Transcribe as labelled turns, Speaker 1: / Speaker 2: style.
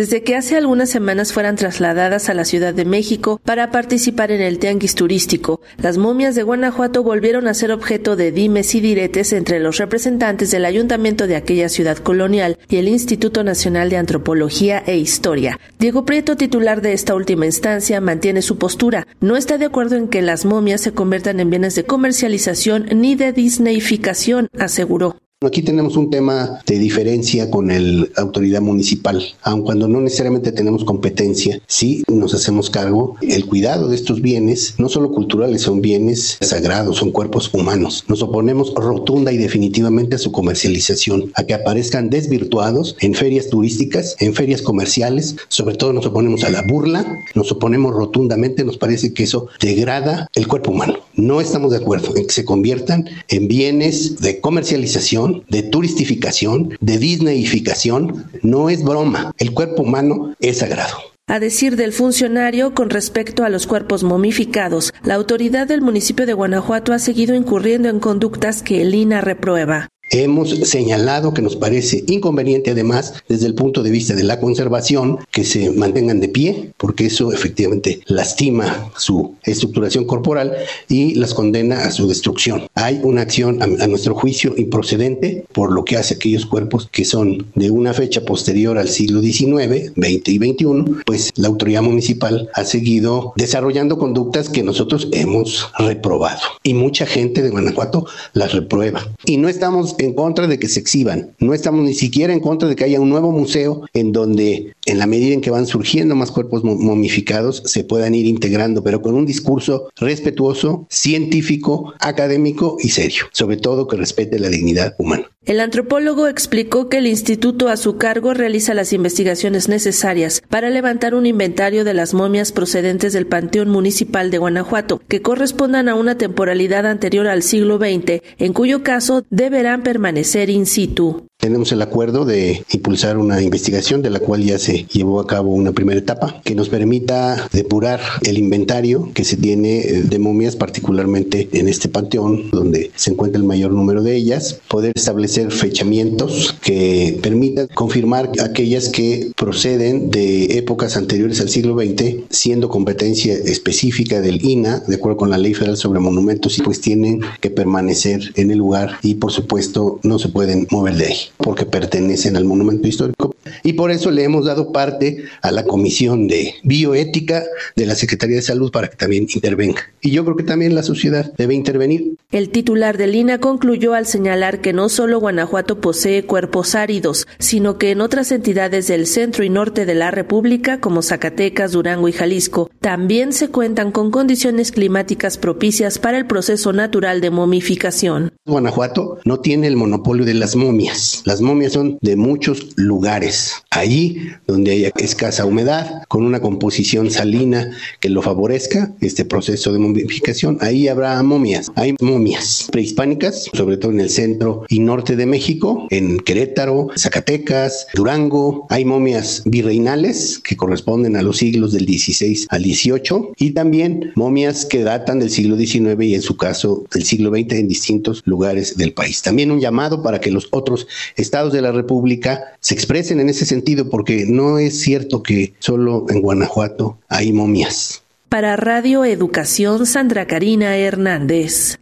Speaker 1: desde que hace algunas semanas fueran trasladadas a la Ciudad de México para participar en el tianguis turístico. Las momias de Guanajuato volvieron a ser objeto de dimes y diretes entre los representantes del ayuntamiento de aquella ciudad colonial y el Instituto Nacional de Antropología e Historia. Diego Prieto, titular de esta última instancia, mantiene su postura. No está de acuerdo en que las momias se conviertan en bienes de comercialización ni de disneyficación, aseguró.
Speaker 2: Aquí tenemos un tema de diferencia con la autoridad municipal, aun cuando no necesariamente tenemos competencia, sí nos hacemos cargo el cuidado de estos bienes, no solo culturales, son bienes sagrados, son cuerpos humanos. Nos oponemos rotunda y definitivamente a su comercialización, a que aparezcan desvirtuados en ferias turísticas, en ferias comerciales, sobre todo nos oponemos a la burla, nos oponemos rotundamente, nos parece que eso degrada el cuerpo humano. No estamos de acuerdo en que se conviertan en bienes de comercialización, de turistificación, de disneyificación. No es broma. El cuerpo humano es sagrado.
Speaker 1: A decir del funcionario, con respecto a los cuerpos momificados, la autoridad del municipio de Guanajuato ha seguido incurriendo en conductas que el INA reprueba.
Speaker 2: Hemos señalado que nos parece inconveniente además desde el punto de vista de la conservación que se mantengan de pie, porque eso efectivamente lastima su estructuración corporal y las condena a su destrucción. Hay una acción a, nuestro juicio improcedente por lo que hace aquellos cuerpos que son de una fecha posterior al siglo XIX, 20 y 21, pues la autoridad municipal ha seguido desarrollando conductas que nosotros hemos reprobado y mucha gente de Guanajuato las reprueba. Y no estamos en contra de que se exhiban, no estamos ni siquiera en contra de que haya un nuevo museo en donde en la medida en que van surgiendo más cuerpos momificados se puedan ir integrando, pero con un discurso respetuoso, científico, académico y serio, sobre todo que respete la dignidad humana.
Speaker 1: El antropólogo explicó que el instituto a su cargo realiza las investigaciones necesarias para levantar un inventario de las momias procedentes del Panteón Municipal de Guanajuato, que correspondan a una temporalidad anterior al siglo XX, en cuyo caso deberán permanecer in situ.
Speaker 2: Tenemos el acuerdo de impulsar una investigación de la cual ya se llevó a cabo una primera etapa que nos permita depurar el inventario que se tiene eh, de momias, particularmente en este panteón donde se encuentra el mayor número de ellas, poder establecer fechamientos que permitan confirmar aquellas que proceden de épocas anteriores al siglo XX, siendo competencia específica del INA, de acuerdo con la Ley Federal sobre Monumentos, y pues tienen que permanecer en el lugar y por supuesto no se pueden mover de ahí porque pertenecen al monumento histórico. Y por eso le hemos dado parte a la Comisión de Bioética de la Secretaría de Salud para que también intervenga. Y yo creo que también la sociedad debe intervenir.
Speaker 1: El titular de Lina concluyó al señalar que no solo Guanajuato posee cuerpos áridos, sino que en otras entidades del centro y norte de la República, como Zacatecas, Durango y Jalisco, también se cuentan con condiciones climáticas propicias para el proceso natural de momificación.
Speaker 2: Guanajuato no tiene el monopolio de las momias. Las momias son de muchos lugares. Allí donde hay escasa humedad, con una composición salina que lo favorezca, este proceso de momificación, ahí habrá momias. Hay momias prehispánicas, sobre todo en el centro y norte de México, en Querétaro, Zacatecas, Durango. Hay momias virreinales que corresponden a los siglos del 16 al 18 y también momias que datan del siglo XIX y en su caso del siglo XX en distintos lugares del país. También un llamado para que los otros estados de la República se expresen en ese sentido, porque no es cierto que solo en Guanajuato hay momias.
Speaker 1: Para Radio Educación, Sandra Karina Hernández.